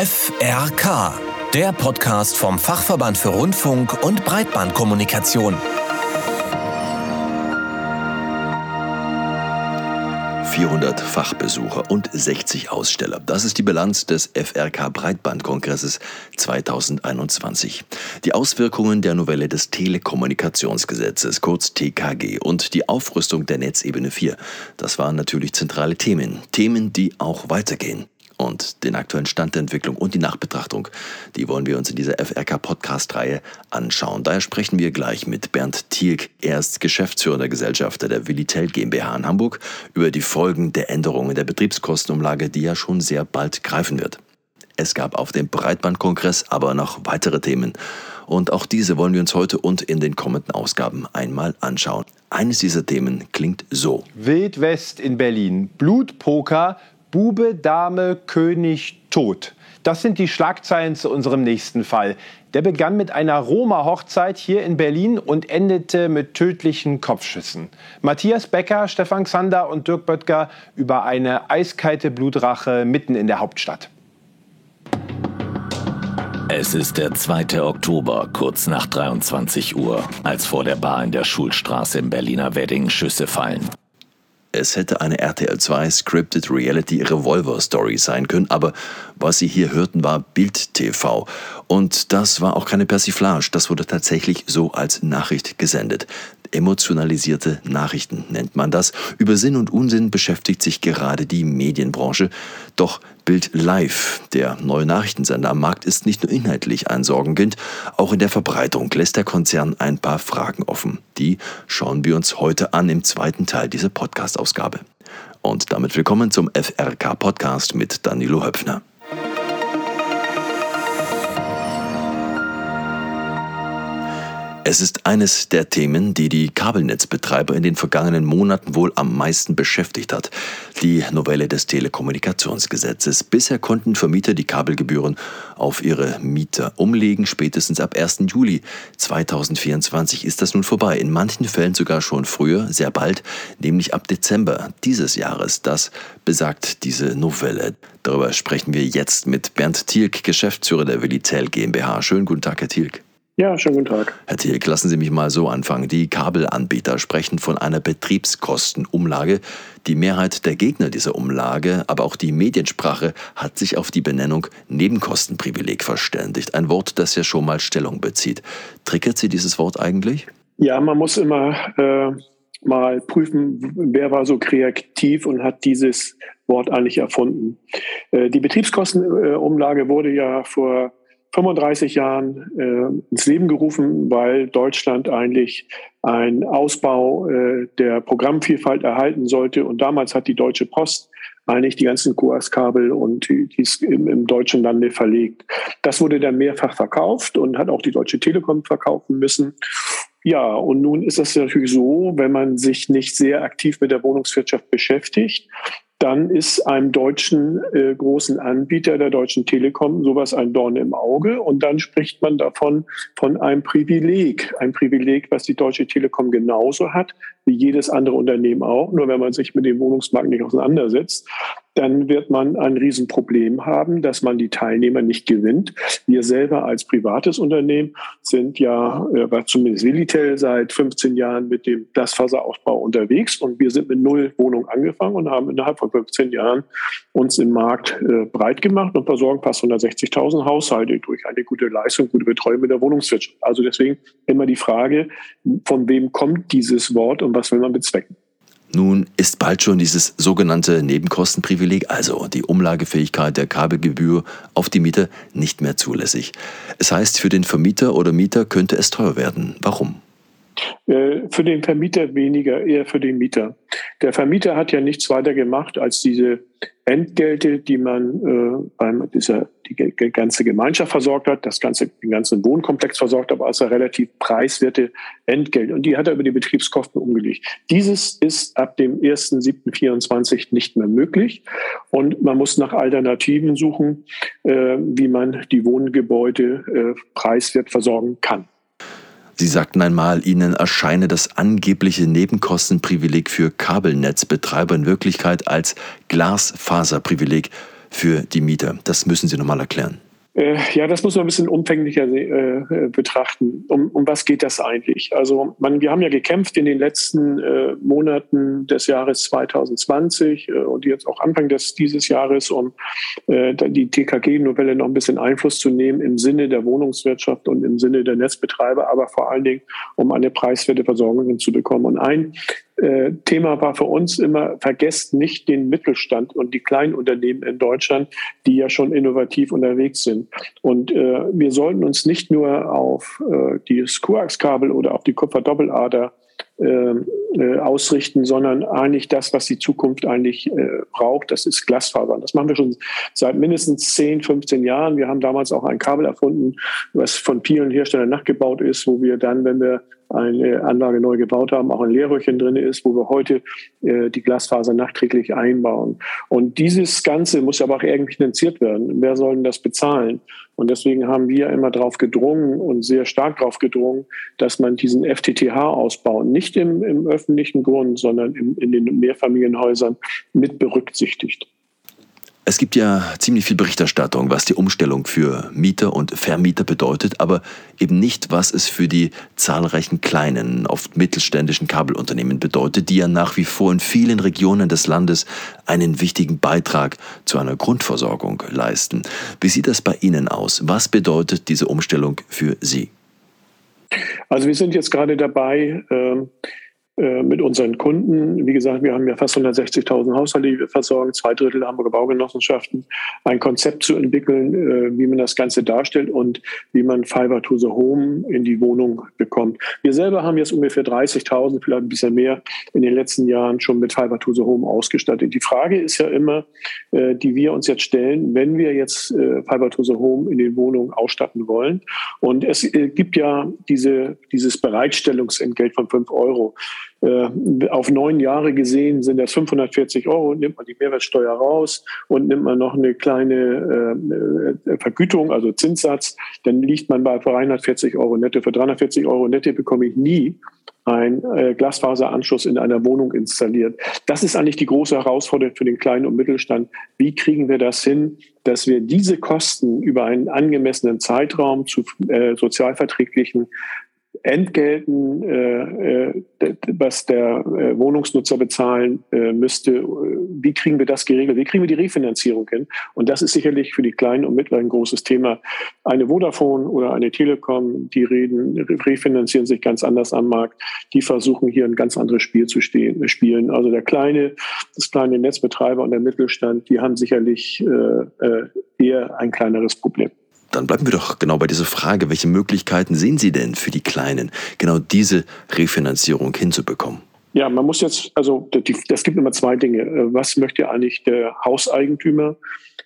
FRK, der Podcast vom Fachverband für Rundfunk und Breitbandkommunikation. 400 Fachbesucher und 60 Aussteller. Das ist die Bilanz des FRK Breitbandkongresses 2021. Die Auswirkungen der Novelle des Telekommunikationsgesetzes, kurz TKG, und die Aufrüstung der Netzebene 4. Das waren natürlich zentrale Themen. Themen, die auch weitergehen und den aktuellen Stand der Entwicklung und die Nachbetrachtung, die wollen wir uns in dieser FRK-Podcast-Reihe anschauen. Daher sprechen wir gleich mit Bernd Thielk. Er ist Geschäftsführer Gesellschafter der Willitel GmbH in Hamburg über die Folgen der Änderungen der Betriebskostenumlage, die ja schon sehr bald greifen wird. Es gab auf dem Breitbandkongress aber noch weitere Themen. Und auch diese wollen wir uns heute und in den kommenden Ausgaben einmal anschauen. Eines dieser Themen klingt so. Wild West in Berlin. Blutpoker Bube, Dame, König, Tod. Das sind die Schlagzeilen zu unserem nächsten Fall. Der begann mit einer Roma-Hochzeit hier in Berlin und endete mit tödlichen Kopfschüssen. Matthias Becker, Stefan Xander und Dirk Böttger über eine eiskalte Blutrache mitten in der Hauptstadt. Es ist der 2. Oktober, kurz nach 23 Uhr, als vor der Bar in der Schulstraße im Berliner Wedding Schüsse fallen. Es hätte eine RTL 2 Scripted Reality Revolver Story sein können, aber was Sie hier hörten, war Bild TV. Und das war auch keine Persiflage, das wurde tatsächlich so als Nachricht gesendet. Emotionalisierte Nachrichten nennt man das. Über Sinn und Unsinn beschäftigt sich gerade die Medienbranche. Doch Bild Live, der neue Nachrichtensender am Markt, ist nicht nur inhaltlich ein Sorgenkind, auch in der Verbreitung lässt der Konzern ein paar Fragen offen. Die schauen wir uns heute an im zweiten Teil dieser Podcast-Ausgabe. Und damit willkommen zum FRK-Podcast mit Danilo Höpfner. Es ist eines der Themen, die die Kabelnetzbetreiber in den vergangenen Monaten wohl am meisten beschäftigt hat. Die Novelle des Telekommunikationsgesetzes. Bisher konnten Vermieter die Kabelgebühren auf ihre Mieter umlegen. Spätestens ab 1. Juli 2024 ist das nun vorbei. In manchen Fällen sogar schon früher, sehr bald, nämlich ab Dezember dieses Jahres. Das besagt diese Novelle. Darüber sprechen wir jetzt mit Bernd Thielk, Geschäftsführer der Willitel GmbH. Schönen guten Tag, Herr Thielk. Ja, schönen guten Tag. Herr Thielk, lassen Sie mich mal so anfangen. Die Kabelanbieter sprechen von einer Betriebskostenumlage. Die Mehrheit der Gegner dieser Umlage, aber auch die Mediensprache hat sich auf die Benennung Nebenkostenprivileg verständigt. Ein Wort, das ja schon mal Stellung bezieht. Triggert Sie dieses Wort eigentlich? Ja, man muss immer äh, mal prüfen, wer war so kreativ und hat dieses Wort eigentlich erfunden. Äh, die Betriebskostenumlage wurde ja vor 35 Jahren äh, ins Leben gerufen, weil Deutschland eigentlich einen Ausbau äh, der Programmvielfalt erhalten sollte. Und damals hat die Deutsche Post eigentlich die ganzen QoS-Kabel und dies im, im deutschen Lande verlegt. Das wurde dann mehrfach verkauft und hat auch die Deutsche Telekom verkaufen müssen. Ja, und nun ist es natürlich so, wenn man sich nicht sehr aktiv mit der Wohnungswirtschaft beschäftigt, dann ist einem deutschen äh, großen Anbieter der Deutschen Telekom sowas ein Dorn im Auge. Und dann spricht man davon von einem Privileg. Ein Privileg, was die Deutsche Telekom genauso hat, wie jedes andere Unternehmen auch. Nur wenn man sich mit dem Wohnungsmarkt nicht auseinandersetzt, dann wird man ein Riesenproblem haben, dass man die Teilnehmer nicht gewinnt. Wir selber als privates Unternehmen sind ja, äh, zumindest Willitel, seit 15 Jahren mit dem Glasfaserausbau unterwegs und wir sind mit null Wohnungen angefangen und haben innerhalb von 15 Jahren uns im Markt äh, breit gemacht und versorgen fast 160.000 Haushalte durch eine gute Leistung, gute Betreuung mit der Wohnungswirtschaft. Also deswegen immer die Frage, von wem kommt dieses Wort und was will man bezwecken? Nun ist bald schon dieses sogenannte Nebenkostenprivileg, also die Umlagefähigkeit der Kabelgebühr auf die Mieter, nicht mehr zulässig. Es heißt, für den Vermieter oder Mieter könnte es teuer werden. Warum? Äh, für den Vermieter weniger, eher für den Mieter. Der Vermieter hat ja nichts weiter gemacht, als diese Entgelte, die man äh, beim dieser die ganze Gemeinschaft versorgt hat, das ganze den ganzen Wohnkomplex versorgt, aber als relativ preiswerte Entgelt und die hat er über die Betriebskosten umgelegt. Dieses ist ab dem 1.7.24 nicht mehr möglich und man muss nach Alternativen suchen, äh, wie man die Wohngebäude äh, preiswert versorgen kann. Sie sagten einmal, Ihnen erscheine das angebliche Nebenkostenprivileg für Kabelnetzbetreiber in Wirklichkeit als Glasfaserprivileg für die Mieter. Das müssen Sie nochmal erklären. Äh, ja, das muss man ein bisschen umfänglicher äh, äh, betrachten. Um, um was geht das eigentlich? Also, man, wir haben ja gekämpft in den letzten äh, Monaten des Jahres 2020 äh, und jetzt auch Anfang des, dieses Jahres, um äh, die TKG-Novelle noch ein bisschen Einfluss zu nehmen im Sinne der Wohnungswirtschaft und im Sinne der Netzbetreiber, aber vor allen Dingen, um eine preiswerte Versorgung hinzubekommen. Und ein äh, Thema war für uns immer, vergesst nicht den Mittelstand und die Kleinunternehmen in Deutschland, die ja schon innovativ unterwegs sind. Und äh, wir sollten uns nicht nur auf äh, das Coax-Kabel oder auf die Kupferdoppellader ähm, äh, ausrichten, sondern eigentlich das, was die Zukunft eigentlich äh, braucht, das ist Glasfaser. Das machen wir schon seit mindestens 10, 15 Jahren. Wir haben damals auch ein Kabel erfunden, was von vielen Herstellern nachgebaut ist, wo wir dann, wenn wir eine Anlage neu gebaut haben, auch ein Leerröhrchen drin ist, wo wir heute äh, die Glasfaser nachträglich einbauen. Und dieses Ganze muss aber auch irgendwie finanziert werden. Wer soll denn das bezahlen? Und deswegen haben wir immer darauf gedrungen und sehr stark darauf gedrungen, dass man diesen FTTH-Ausbau nicht im, im öffentlichen Grund, sondern im, in den Mehrfamilienhäusern mit berücksichtigt. Es gibt ja ziemlich viel Berichterstattung, was die Umstellung für Mieter und Vermieter bedeutet, aber eben nicht, was es für die zahlreichen kleinen, oft mittelständischen Kabelunternehmen bedeutet, die ja nach wie vor in vielen Regionen des Landes einen wichtigen Beitrag zu einer Grundversorgung leisten. Wie sieht das bei Ihnen aus? Was bedeutet diese Umstellung für Sie? Also wir sind jetzt gerade dabei, äh, mit unseren Kunden. Wie gesagt, wir haben ja fast 160.000 Haushalte, die wir versorgen, zwei Drittel Hamburger Baugenossenschaften, ein Konzept zu entwickeln, äh, wie man das Ganze darstellt und wie man Fiber to the Home in die Wohnung bekommt. Wir selber haben jetzt ungefähr 30.000, vielleicht ein bisschen mehr, in den letzten Jahren schon mit Fiber to the Home ausgestattet. Die Frage ist ja immer, äh, die wir uns jetzt stellen, wenn wir jetzt Fiber to the Home in den Wohnungen ausstatten wollen. Und es gibt ja diese, dieses Bereitstellungsentgelt von 5 Euro. Äh, auf neun Jahre gesehen sind das 540 Euro, nimmt man die Mehrwertsteuer raus und nimmt man noch eine kleine äh, äh Vergütung, also Zinssatz, dann liegt man bei 340 Euro netto. Für 340 Euro netto bekomme ich nie ein äh, Glasfaseranschluss in einer Wohnung installiert. Das ist eigentlich die große Herausforderung für den kleinen und Mittelstand. Wie kriegen wir das hin, dass wir diese Kosten über einen angemessenen Zeitraum zu äh, sozialverträglichen Entgelten, äh, äh, was der äh, Wohnungsnutzer bezahlen äh, müsste. Wie kriegen wir das geregelt? Wie kriegen wir die Refinanzierung hin? Und das ist sicherlich für die Kleinen und Mittleren ein großes Thema. Eine Vodafone oder eine Telekom, die reden, refinanzieren sich ganz anders am Markt. Die versuchen hier ein ganz anderes Spiel zu spielen. Also der kleine, das kleine Netzbetreiber und der Mittelstand, die haben sicherlich äh, äh eher ein kleineres Problem. Dann bleiben wir doch genau bei dieser Frage, welche Möglichkeiten sehen Sie denn für die Kleinen, genau diese Refinanzierung hinzubekommen? Ja, man muss jetzt, also das gibt immer zwei Dinge. Äh, was möchte eigentlich der Hauseigentümer?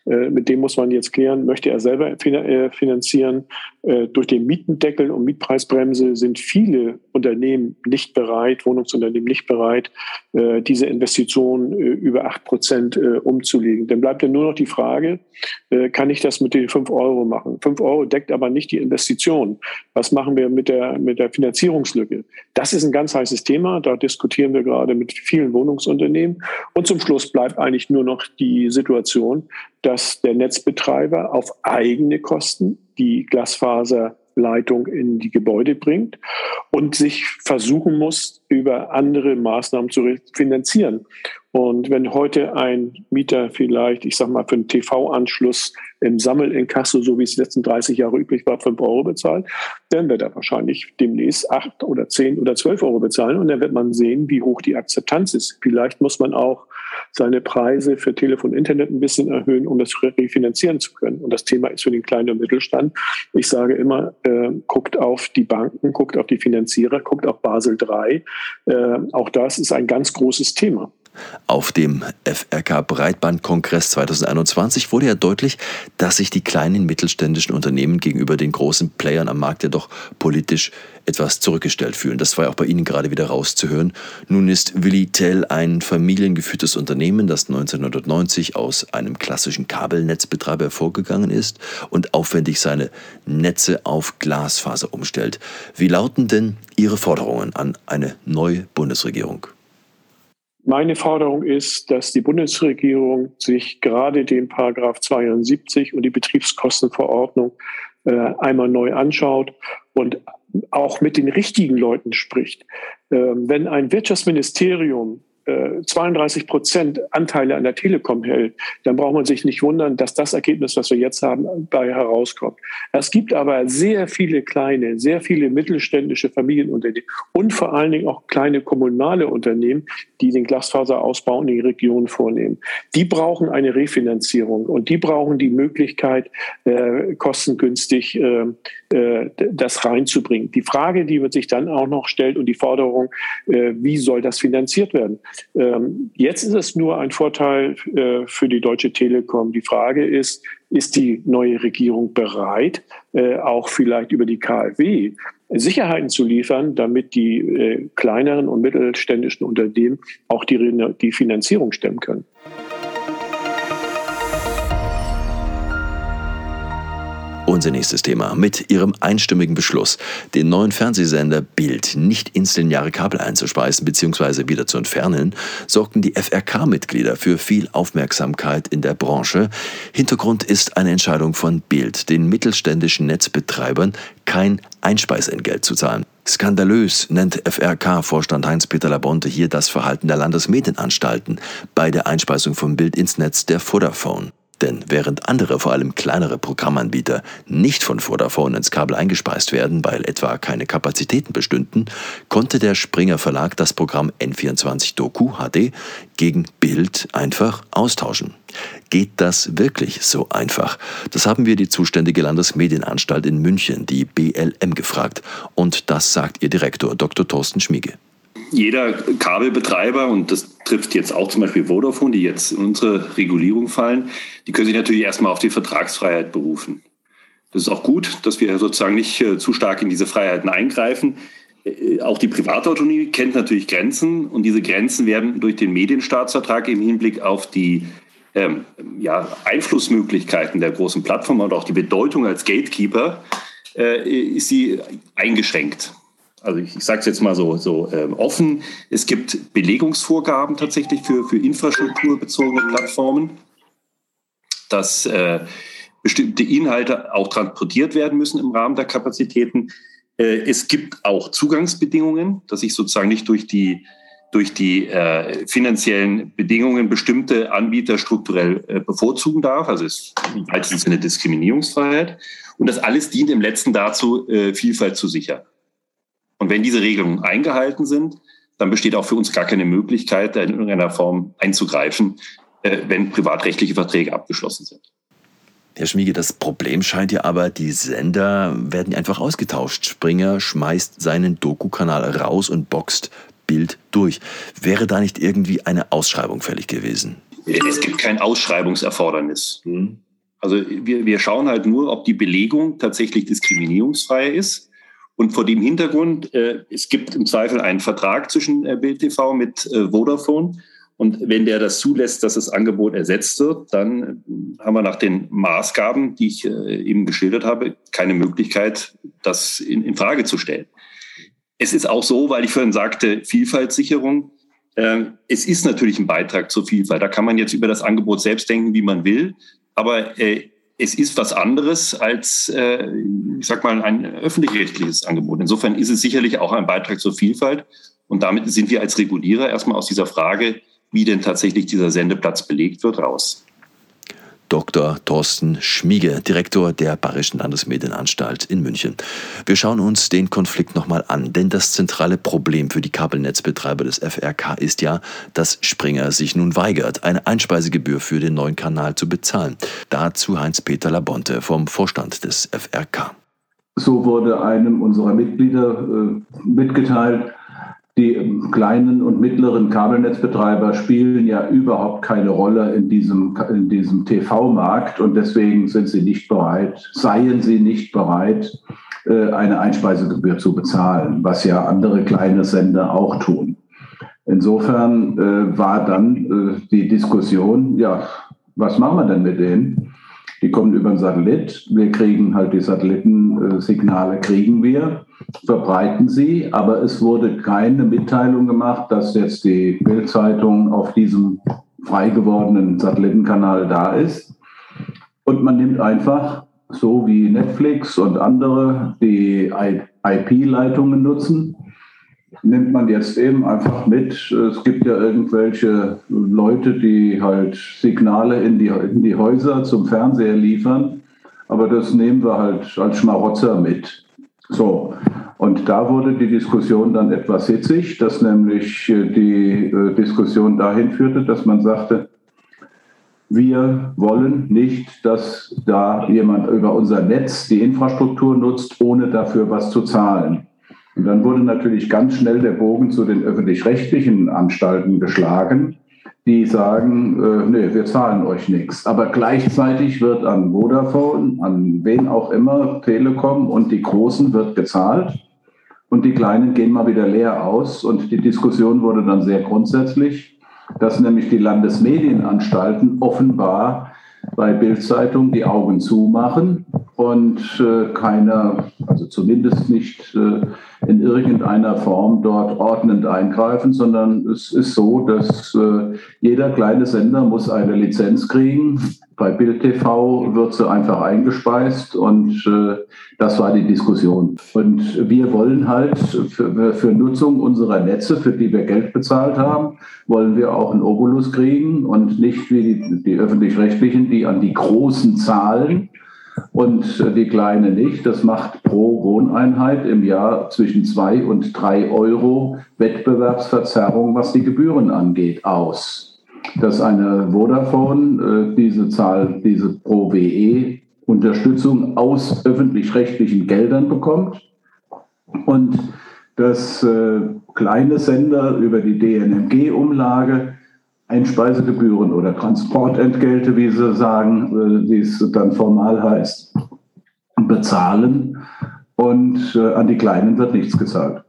Äh, mit dem muss man jetzt klären, möchte er selber äh, finanzieren. Durch den Mietendeckel und Mietpreisbremse sind viele Unternehmen nicht bereit, Wohnungsunternehmen nicht bereit, diese Investitionen über acht Prozent umzulegen. Dann bleibt ja nur noch die Frage, kann ich das mit den fünf Euro machen? Fünf Euro deckt aber nicht die Investition. Was machen wir mit der, mit der Finanzierungslücke? Das ist ein ganz heißes Thema. Da diskutieren wir gerade mit vielen Wohnungsunternehmen. Und zum Schluss bleibt eigentlich nur noch die Situation, dass der Netzbetreiber auf eigene Kosten die Glasfaserleitung in die Gebäude bringt und sich versuchen muss, über andere Maßnahmen zu finanzieren. Und wenn heute ein Mieter vielleicht, ich sag mal, für einen TV-Anschluss im Sammelinkasso, so wie es die letzten 30 Jahre üblich war, 5 Euro bezahlt, dann wird er wahrscheinlich demnächst 8 oder 10 oder 12 Euro bezahlen. Und dann wird man sehen, wie hoch die Akzeptanz ist. Vielleicht muss man auch seine Preise für Telefon Internet ein bisschen erhöhen, um das refinanzieren zu können. Und das Thema ist für den kleinen und Mittelstand. Ich sage immer, äh, guckt auf die Banken, guckt auf die Finanzierer, guckt auf Basel III. Äh, auch das ist ein ganz großes Thema. Auf dem FRK Breitbandkongress 2021 wurde ja deutlich, dass sich die kleinen mittelständischen Unternehmen gegenüber den großen Playern am Markt ja doch politisch etwas zurückgestellt fühlen. Das war ja auch bei Ihnen gerade wieder rauszuhören. Nun ist Willi Tell ein familiengeführtes Unternehmen, das 1990 aus einem klassischen Kabelnetzbetreiber hervorgegangen ist und aufwendig seine Netze auf Glasfaser umstellt. Wie lauten denn Ihre Forderungen an eine neue Bundesregierung? Meine Forderung ist, dass die Bundesregierung sich gerade den Paragraph 72 und die Betriebskostenverordnung äh, einmal neu anschaut und auch mit den richtigen Leuten spricht. Ähm, wenn ein Wirtschaftsministerium 32 äh, Prozent Anteile an der Telekom hält, dann braucht man sich nicht wundern, dass das Ergebnis, was wir jetzt haben, bei herauskommt. Es gibt aber sehr viele kleine, sehr viele mittelständische Familienunternehmen und vor allen Dingen auch kleine kommunale Unternehmen, die den Glasfaserausbau in die Region vornehmen. Die brauchen eine Refinanzierung und die brauchen die Möglichkeit, äh, kostengünstig äh, äh, das reinzubringen. Die Frage, die man sich dann auch noch stellt und die Forderung, äh, wie soll das finanziert werden? Ähm, jetzt ist es nur ein Vorteil äh, für die Deutsche Telekom. Die Frage ist, ist die neue Regierung bereit, äh, auch vielleicht über die KfW Sicherheiten zu liefern, damit die äh, kleineren und mittelständischen Unternehmen auch die, die Finanzierung stemmen können? Unser nächstes Thema. Mit ihrem einstimmigen Beschluss, den neuen Fernsehsender Bild nicht ins lineare Kabel einzuspeisen bzw. wieder zu entfernen, sorgten die FRK-Mitglieder für viel Aufmerksamkeit in der Branche. Hintergrund ist eine Entscheidung von Bild, den mittelständischen Netzbetreibern kein Einspeisentgelt zu zahlen. Skandalös nennt FRK-Vorstand Heinz-Peter Labonte hier das Verhalten der Landesmedienanstalten bei der Einspeisung von Bild ins Netz der Vodafone. Denn während andere, vor allem kleinere Programmanbieter nicht von Vodafone ins Kabel eingespeist werden, weil etwa keine Kapazitäten bestünden, konnte der Springer Verlag das Programm N24 Doku HD gegen Bild einfach austauschen. Geht das wirklich so einfach? Das haben wir die zuständige Landesmedienanstalt in München, die BLM, gefragt. Und das sagt ihr Direktor Dr. Thorsten Schmiege jeder Kabelbetreiber, und das trifft jetzt auch zum Beispiel Vodafone, die jetzt in unsere Regulierung fallen, die können sich natürlich erstmal auf die Vertragsfreiheit berufen. Das ist auch gut, dass wir sozusagen nicht äh, zu stark in diese Freiheiten eingreifen. Äh, auch die Privatautonomie kennt natürlich Grenzen und diese Grenzen werden durch den Medienstaatsvertrag im Hinblick auf die ähm, ja, Einflussmöglichkeiten der großen Plattformen und auch die Bedeutung als Gatekeeper äh, ist sie eingeschränkt also ich, ich sage es jetzt mal so, so ähm, offen, es gibt Belegungsvorgaben tatsächlich für, für infrastrukturbezogene Plattformen, dass äh, bestimmte Inhalte auch transportiert werden müssen im Rahmen der Kapazitäten. Äh, es gibt auch Zugangsbedingungen, dass ich sozusagen nicht durch die durch die äh, finanziellen Bedingungen bestimmte Anbieter strukturell äh, bevorzugen darf. Also es ist im weitesten Sinne Diskriminierungsfreiheit. Und das alles dient im letzten dazu, äh, Vielfalt zu sichern. Und wenn diese Regelungen eingehalten sind, dann besteht auch für uns gar keine Möglichkeit, in irgendeiner Form einzugreifen, äh, wenn privatrechtliche Verträge abgeschlossen sind. Herr Schmiege, das Problem scheint ja aber, die Sender werden einfach ausgetauscht. Springer schmeißt seinen Doku-Kanal raus und boxt Bild durch. Wäre da nicht irgendwie eine Ausschreibung fällig gewesen? Es gibt kein Ausschreibungserfordernis. Hm. Also wir, wir schauen halt nur, ob die Belegung tatsächlich diskriminierungsfrei ist. Und vor dem Hintergrund, äh, es gibt im Zweifel einen Vertrag zwischen äh, Bild TV mit äh, Vodafone. Und wenn der das zulässt, dass das Angebot ersetzt wird, dann äh, haben wir nach den Maßgaben, die ich äh, eben geschildert habe, keine Möglichkeit, das in, in, Frage zu stellen. Es ist auch so, weil ich vorhin sagte, Vielfaltssicherung. Äh, es ist natürlich ein Beitrag zur Vielfalt. Da kann man jetzt über das Angebot selbst denken, wie man will. Aber es ist was anderes als, äh, ich sag mal, ein öffentlich-rechtliches Angebot. Insofern ist es sicherlich auch ein Beitrag zur Vielfalt. Und damit sind wir als Regulierer erstmal aus dieser Frage, wie denn tatsächlich dieser Sendeplatz belegt wird, raus. Dr. Thorsten Schmiege, Direktor der Bayerischen Landesmedienanstalt in München. Wir schauen uns den Konflikt nochmal an, denn das zentrale Problem für die Kabelnetzbetreiber des FRK ist ja, dass Springer sich nun weigert, eine Einspeisegebühr für den neuen Kanal zu bezahlen. Dazu Heinz-Peter Labonte vom Vorstand des FRK. So wurde einem unserer Mitglieder äh, mitgeteilt, die kleinen und mittleren Kabelnetzbetreiber spielen ja überhaupt keine Rolle in diesem, in diesem TV-Markt und deswegen sind sie nicht bereit, seien sie nicht bereit, äh, eine Einspeisegebühr zu bezahlen, was ja andere kleine Sender auch tun. Insofern äh, war dann äh, die Diskussion, ja, was machen wir denn mit denen? Die kommen über den Satellit. Wir kriegen halt die Satellitensignale, kriegen wir, verbreiten sie, aber es wurde keine Mitteilung gemacht, dass jetzt die Bildzeitung auf diesem frei gewordenen Satellitenkanal da ist. Und man nimmt einfach, so wie Netflix und andere, die IP-Leitungen nutzen nimmt man jetzt eben einfach mit. Es gibt ja irgendwelche Leute, die halt Signale in die, in die Häuser zum Fernseher liefern, aber das nehmen wir halt als Schmarotzer mit. So. Und da wurde die Diskussion dann etwas hitzig, dass nämlich die äh, Diskussion dahin führte, dass man sagte, wir wollen nicht, dass da jemand über unser Netz die Infrastruktur nutzt, ohne dafür was zu zahlen. Und dann wurde natürlich ganz schnell der Bogen zu den öffentlich-rechtlichen Anstalten geschlagen, die sagen, äh, nee, wir zahlen euch nichts. Aber gleichzeitig wird an Vodafone, an wen auch immer, Telekom und die Großen wird gezahlt. Und die Kleinen gehen mal wieder leer aus. Und die Diskussion wurde dann sehr grundsätzlich, dass nämlich die Landesmedienanstalten offenbar bei Bildzeitung die Augen zumachen und äh, keiner, also zumindest nicht äh, in irgendeiner Form dort ordnend eingreifen, sondern es ist so, dass äh, jeder kleine Sender muss eine Lizenz kriegen. Bei Bild TV wird sie einfach eingespeist und äh, das war die Diskussion. Und wir wollen halt für, für Nutzung unserer Netze, für die wir Geld bezahlt haben, wollen wir auch einen Obolus kriegen und nicht wie die, die öffentlich-rechtlichen, die an die großen zahlen und äh, die kleine nicht. Das macht pro Wohneinheit im Jahr zwischen zwei und drei Euro Wettbewerbsverzerrung, was die Gebühren angeht, aus. Dass eine Vodafone äh, diese Zahl, diese pro WE Unterstützung aus öffentlich-rechtlichen Geldern bekommt und dass äh, kleine Sender über die DNMG-Umlage Einspeisegebühren oder Transportentgelte, wie sie sagen, äh, wie es dann formal heißt, bezahlen und äh, an die Kleinen wird nichts gezahlt.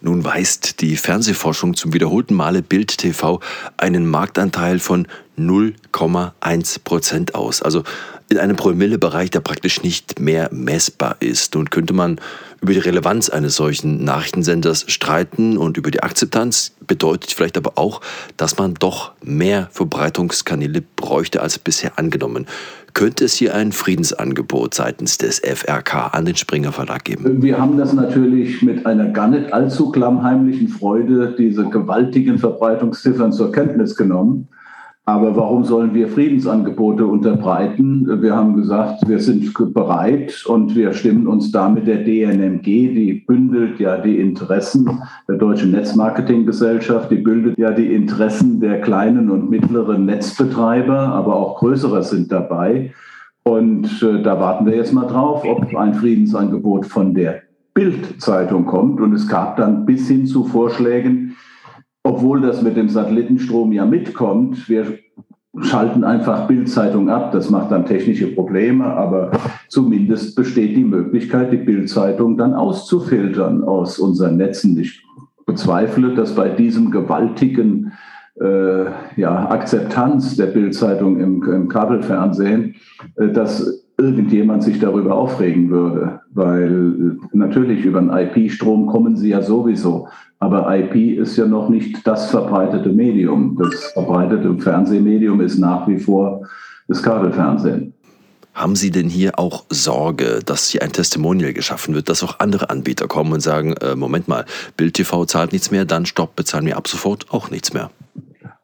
Nun weist die Fernsehforschung zum wiederholten Male Bild TV einen Marktanteil von 0,1 Prozent aus. Also in einem Promillebereich, der praktisch nicht mehr messbar ist. Nun könnte man über die Relevanz eines solchen Nachrichtensenders streiten und über die Akzeptanz, bedeutet vielleicht aber auch, dass man doch mehr Verbreitungskanäle bräuchte als bisher angenommen. Könnte es hier ein Friedensangebot seitens des FRK an den Springer Verlag geben? Wir haben das natürlich mit einer gar nicht allzu klammheimlichen Freude, diese gewaltigen Verbreitungsziffern zur Kenntnis genommen. Aber warum sollen wir Friedensangebote unterbreiten? Wir haben gesagt, wir sind bereit und wir stimmen uns da mit der DNMG, die bündelt ja die Interessen der Deutschen Netzmarketinggesellschaft, die bündelt ja die Interessen der kleinen und mittleren Netzbetreiber, aber auch größere sind dabei. Und äh, da warten wir jetzt mal drauf, ob ein Friedensangebot von der Bild-Zeitung kommt. Und es gab dann bis hin zu Vorschlägen, obwohl das mit dem Satellitenstrom ja mitkommt. Wir schalten einfach Bildzeitung ab. Das macht dann technische Probleme, aber zumindest besteht die Möglichkeit, die Bildzeitung dann auszufiltern aus unseren Netzen. Ich bezweifle, dass bei diesem gewaltigen äh, ja, Akzeptanz der Bildzeitung im, im Kabelfernsehen, äh, dass irgendjemand sich darüber aufregen würde, weil natürlich über einen IP-Strom kommen sie ja sowieso. Aber IP ist ja noch nicht das verbreitete Medium. Das verbreitete Fernsehmedium ist nach wie vor das Kabelfernsehen. Haben Sie denn hier auch Sorge, dass hier ein Testimonial geschaffen wird, dass auch andere Anbieter kommen und sagen, äh, Moment mal, Bild TV zahlt nichts mehr, dann stopp, bezahlen wir ab sofort auch nichts mehr?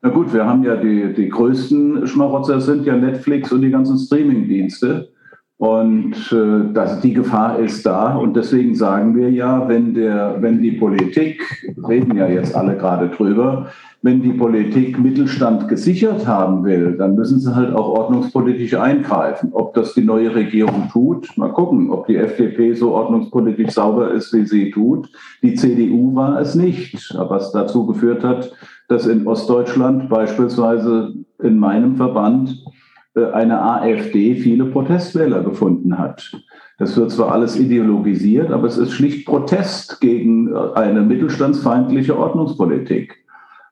Na gut, wir haben ja die, die größten Schmarotzer sind ja Netflix und die ganzen Streaming-Dienste. Und äh, das, die Gefahr ist da. Und deswegen sagen wir ja, wenn, der, wenn die Politik, reden ja jetzt alle gerade drüber, wenn die Politik Mittelstand gesichert haben will, dann müssen sie halt auch ordnungspolitisch eingreifen. Ob das die neue Regierung tut, mal gucken, ob die FDP so ordnungspolitisch sauber ist, wie sie tut. Die CDU war es nicht, was dazu geführt hat, dass in Ostdeutschland beispielsweise in meinem Verband eine AfD viele Protestwähler gefunden hat. Das wird zwar alles ideologisiert, aber es ist schlicht Protest gegen äh, eine mittelstandsfeindliche Ordnungspolitik.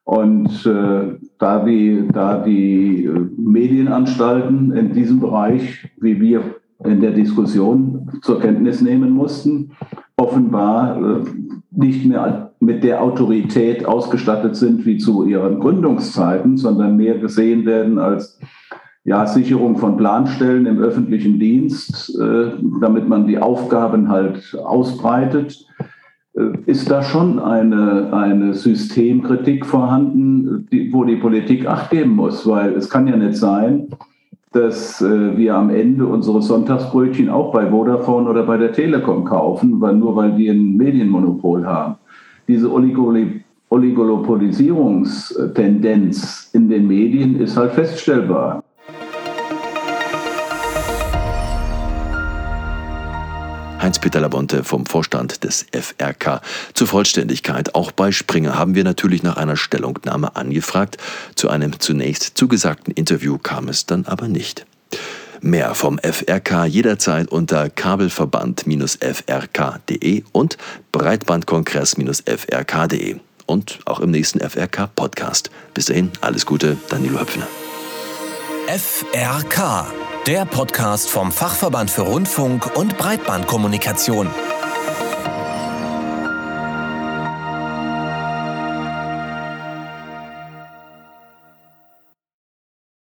Und äh, da die, da die äh, Medienanstalten in diesem Bereich, wie wir in der Diskussion zur Kenntnis nehmen mussten, offenbar äh, nicht mehr mit der Autorität ausgestattet sind wie zu ihren Gründungszeiten, sondern mehr gesehen werden als ja, Sicherung von Planstellen im öffentlichen Dienst, äh, damit man die Aufgaben halt ausbreitet äh, ist da schon eine, eine Systemkritik vorhanden, die, wo die Politik Acht geben muss, weil es kann ja nicht sein, dass äh, wir am Ende unsere Sonntagsbrötchen auch bei Vodafone oder bei der Telekom kaufen, weil, nur weil die ein Medienmonopol haben. Diese Oligopolisierungstendenz in den Medien ist halt feststellbar. Heinz-Peter Labonte vom Vorstand des FRK. Zur Vollständigkeit, auch bei Springer haben wir natürlich nach einer Stellungnahme angefragt. Zu einem zunächst zugesagten Interview kam es dann aber nicht. Mehr vom FRK jederzeit unter kabelverband-frk.de und Breitbandkongress-frk.de und auch im nächsten FRK-Podcast. Bis dahin, alles Gute, Danilo Höpfner. FRK der Podcast vom Fachverband für Rundfunk und Breitbandkommunikation.